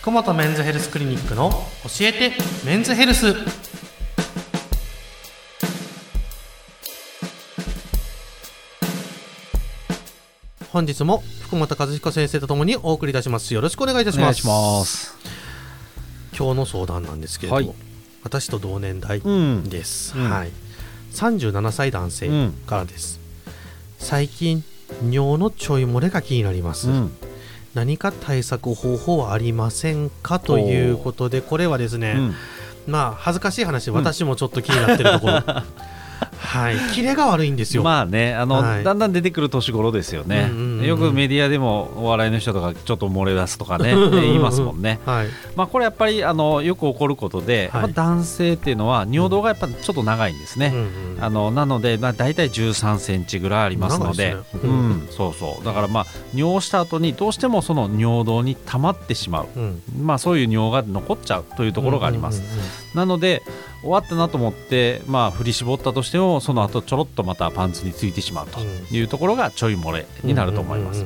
福本メンズヘルスクリニックの教えてメンズヘルス。本日も福本和彦先生とともにお送りいたします。よろしくお願いいたします。お願いします。今日の相談なんですけれども、はい。私と同年代うん。です、うん。はい。37歳男性うんからです、最近尿のちょい漏れが気になります、うん。何か対策方法はありませんかということでこれはですね、うん。まあ恥ずかしい話私もちょっと気になってるところ、はい。キレが悪いんですよ、まあね、あの、はい。だんだん出てくる年頃ですよね、うんうんうんよくメディアでもお笑いの人とかちょっと漏れ出すとかね 言いますもんね。はい。まあこれやっぱりあのよく起こることで、はい。男性っていうのは尿道がやっぱちょっと長いんですね。うんうんあのなので、まあ、大体13センチぐらいありますので。ね。ううんん、そうそう。だからまあ尿した後にどうしてもその尿道に溜まってしまう、うん。まあ、そういう尿が残っちゃうというところがあります。うんうんうん。なので終わったなと思って、まあ、振り絞ったとしてもその後ちょろっとまたパンツについてしまうというところがちょい漏れになると思います。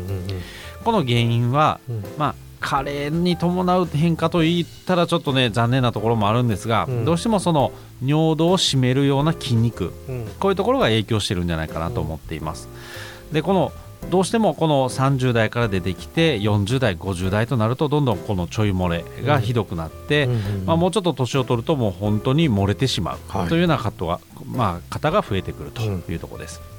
この原因は、うん。まあ、加齢に伴う変化と言ったらちょっとね残念なところもあるんですが、うん。どうしてもその尿道を締めるような筋肉。うん。こういうところが影響してるんじゃないかなと思っています。でこのどうしてもこの30代から出てきて40代50代となるとどんどんこのちょい漏れがひどくなって、まあ、もうちょっと年を取るともう本当に漏れてしまうはい。というような方が、まあ、方が増えてくるというところです。うん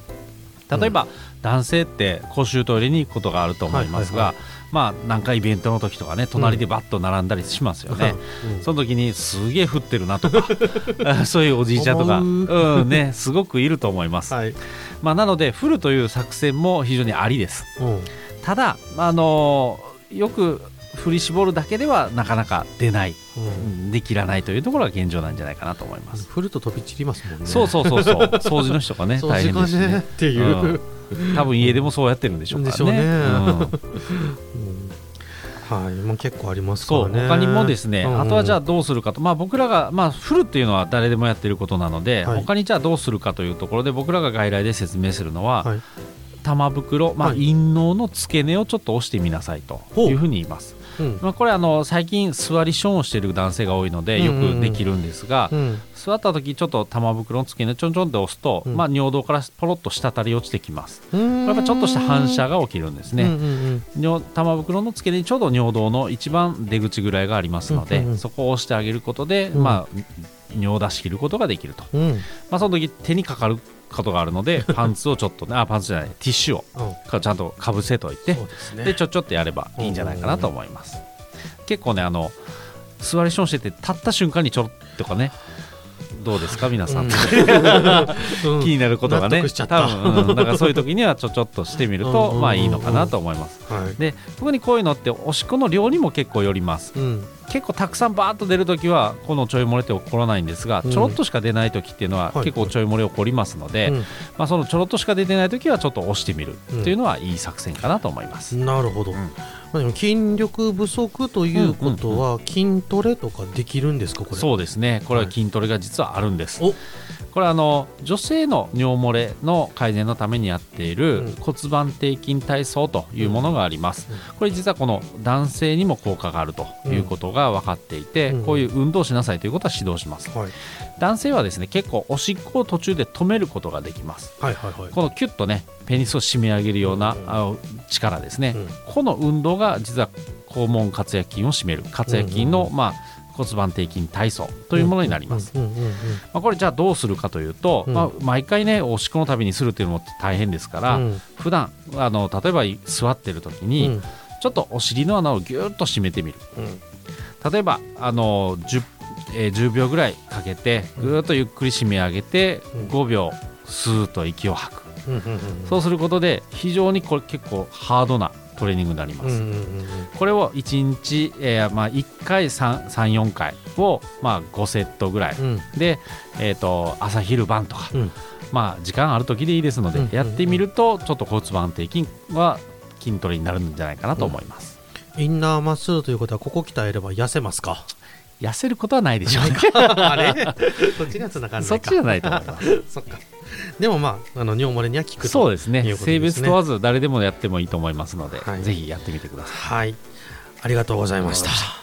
例えば、男性って公衆トイレに行くことがあると思いますが、はいまあなんかイベントの時とかね隣でバッと並んだりしますよね、うん。その時にすげえ降ってるなとかあ そういうおじいちゃんとか、思うんね、すごくいると思います、はいまあ、なので降るという作戦も非常にありです。うん。ただ、あのよく振り絞るだけではなかなか出ない。うん。できらないというところが現状なんじゃないかなと思います。振ると飛び散りますもんね。そうそうそうそう、掃除の人がね、掃大変ですしね。っ。ていう、多分家でもそうやってるんでしょうからね。うんはい、まあ、結構ありますかそう、らね他にもですね、うんうん。あとはじゃあどうするかと、まあ僕らが、まあ振るっていうのは誰でもやってることなので、はい。他にじゃあどうするかというところで、僕らが外来で説明するのは、はい玉袋、まあはい。陰嚢の付け根をちょっと押してみなさいというふうに言います。うん。まあこれあの最近座りションをしている男性が多いのでよくできるんですが、うん。座った時ちょっと玉袋の付け根ちょんちょんって押すと、うん。まあ、尿道からポロッと滴り落ちてきます。これぱちょっとした反射が起きるんですね。うんうん尿玉袋の付け根にちょうど尿道の一番出口ぐらいがありますので、うんうんうん。そこを押してあげることで、うん。まあ、尿を出し切ることができると、うんうん。まあ、その時手にかかることがあるので パンツをちょっとねあパンツじゃないティッシュをうん。かちゃんとかぶせといてそうですね。でちょちょっとやればいいんじゃないかなと思います。結構ねあの座りションしてて立った瞬間にちょろっとかねどうですか皆さん、うん。気になることが納ね得しちゃった。多分、うん、だからそういう時にはちょちょっとしてみるとうん。まあいいのかなと思います。はい。で特にこういうのっておしっこの量にも結構よります。うん結構たくさんバーッと出るときはこのちょい漏れって起こらないんですが、うん。ちょろっとしか出ないときっていうのははい。結構ちょい漏れ起こりますので、うん。まあ、そのちょろっとしか出てないときはちょっと押してみるうんっていうのはいい作戦かなと思います。なるほど、ん。まあ、でも筋力不足ということは筋トレとかできるんですかこれ？そうですね。これは筋トレが実はあるんです、おこれはあの女性の尿漏れの改善のためにやっているうん。骨盤底筋体操というものがあります、うん。これ実はこの男性にも効果があるということが分かっていて、うん。こういう運動しなさいということは指導します。はい、男性はですね結構おしっこを途中で止めることができます。はいはいはい。このキュッとねペニスを締め上げるような、うん。力ですね、うん。この運動が実は肛門括約筋を締める。括約筋の、うん。まあ、骨盤底筋体操というものになります、これじゃあどうするかというと、うん。まあ、毎回ねおしっこのたびにするっていうのも大変ですから、うん。普段あの例えば座ってる時に、うん。ちょっとお尻の穴をギュッと締めてみる。うん。例えばあの 10, えー10秒ぐらいかけてぐーっとゆっくり締め上げて、うん。5秒スーッと息を吐く、そうすることで非常にこれ結構ハードなトレーニングになります、うんうんうんこれを1日、えーまあ、1回34回を、まあ、5セットぐらい、うん。で、えー、と朝昼晩とか、うん。まあ、時間ある時でいいですので、うん。やってみるとちょっと骨盤底筋は筋トレになるんじゃないかなと思います、インナーマッスルということはここ鍛えれば痩せますか？痩せることはないでしょうね。あれ？そっちにはつながんないか。そっちじゃないと思います。そっか。でもまああの尿漏れには効くとそうですね。すね。別問わず誰でもやってもいいと思いますので、はい。ぜひやってみてください。はい。ありがとうございました